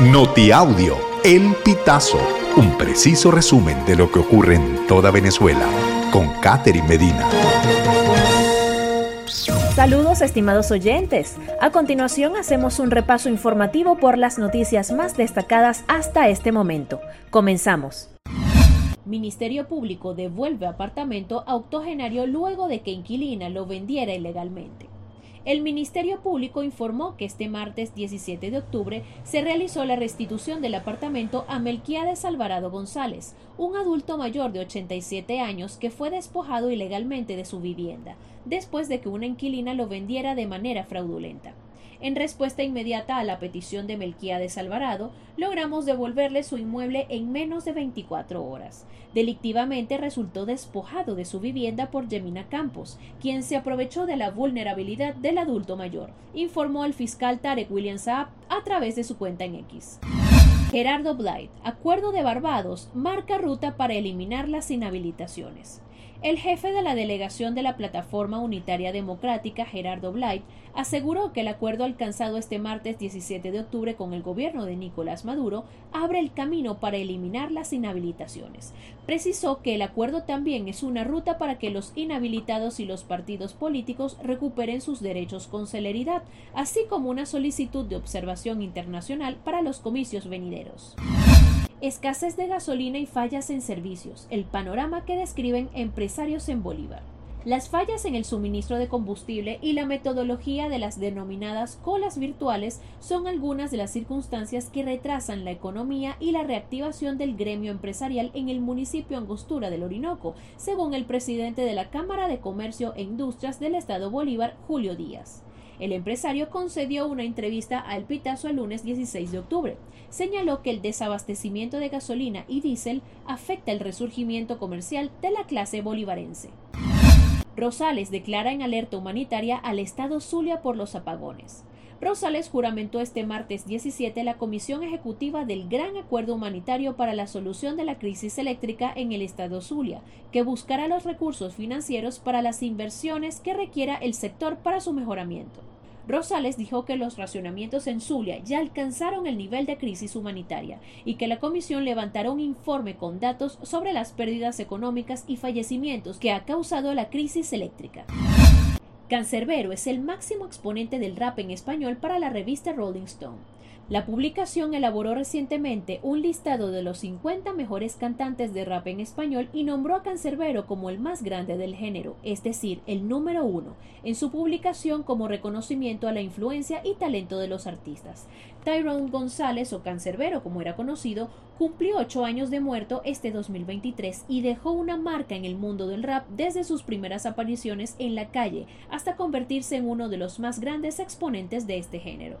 Notiaudio, El Pitazo, un preciso resumen de lo que ocurre en toda Venezuela, con Catherine Medina. Saludos estimados oyentes. A continuación hacemos un repaso informativo por las noticias más destacadas hasta este momento. Comenzamos. Ministerio Público devuelve apartamento a octogenario luego de que inquilina lo vendiera ilegalmente. El Ministerio Público informó que este martes 17 de octubre se realizó la restitución del apartamento a Melquiades Alvarado González, un adulto mayor de 87 años que fue despojado ilegalmente de su vivienda, después de que una inquilina lo vendiera de manera fraudulenta. En respuesta inmediata a la petición de Melquiades Alvarado, logramos devolverle su inmueble en menos de 24 horas. Delictivamente resultó despojado de su vivienda por Gemina Campos, quien se aprovechó de la vulnerabilidad del adulto mayor, informó el fiscal Tarek William Saab a través de su cuenta en X. Gerardo Blight, Acuerdo de Barbados, marca ruta para eliminar las inhabilitaciones. El jefe de la delegación de la Plataforma Unitaria Democrática, Gerardo Blight, aseguró que el acuerdo alcanzado este martes 17 de octubre con el gobierno de Nicolás Maduro abre el camino para eliminar las inhabilitaciones. Precisó que el acuerdo también es una ruta para que los inhabilitados y los partidos políticos recuperen sus derechos con celeridad, así como una solicitud de observación internacional para los comicios venideros. Escasez de gasolina y fallas en servicios, el panorama que describen empresarios en Bolívar. Las fallas en el suministro de combustible y la metodología de las denominadas colas virtuales son algunas de las circunstancias que retrasan la economía y la reactivación del gremio empresarial en el municipio Angostura del Orinoco, según el presidente de la Cámara de Comercio e Industrias del Estado Bolívar, Julio Díaz. El empresario concedió una entrevista a El Pitazo el lunes 16 de octubre. Señaló que el desabastecimiento de gasolina y diésel afecta el resurgimiento comercial de la clase bolivarense. Rosales declara en alerta humanitaria al Estado Zulia por los apagones. Rosales juramentó este martes 17 la Comisión Ejecutiva del Gran Acuerdo Humanitario para la Solución de la Crisis Eléctrica en el Estado Zulia, que buscará los recursos financieros para las inversiones que requiera el sector para su mejoramiento. Rosales dijo que los racionamientos en Zulia ya alcanzaron el nivel de crisis humanitaria y que la comisión levantará un informe con datos sobre las pérdidas económicas y fallecimientos que ha causado la crisis eléctrica. Cancerbero es el máximo exponente del rap en español para la revista Rolling Stone. La publicación elaboró recientemente un listado de los 50 mejores cantantes de rap en español y nombró a Cancerbero como el más grande del género, es decir, el número uno, en su publicación como reconocimiento a la influencia y talento de los artistas. Tyrone González, o Cancerbero como era conocido, cumplió ocho años de muerto este 2023 y dejó una marca en el mundo del rap desde sus primeras apariciones en la calle hasta convertirse en uno de los más grandes exponentes de este género.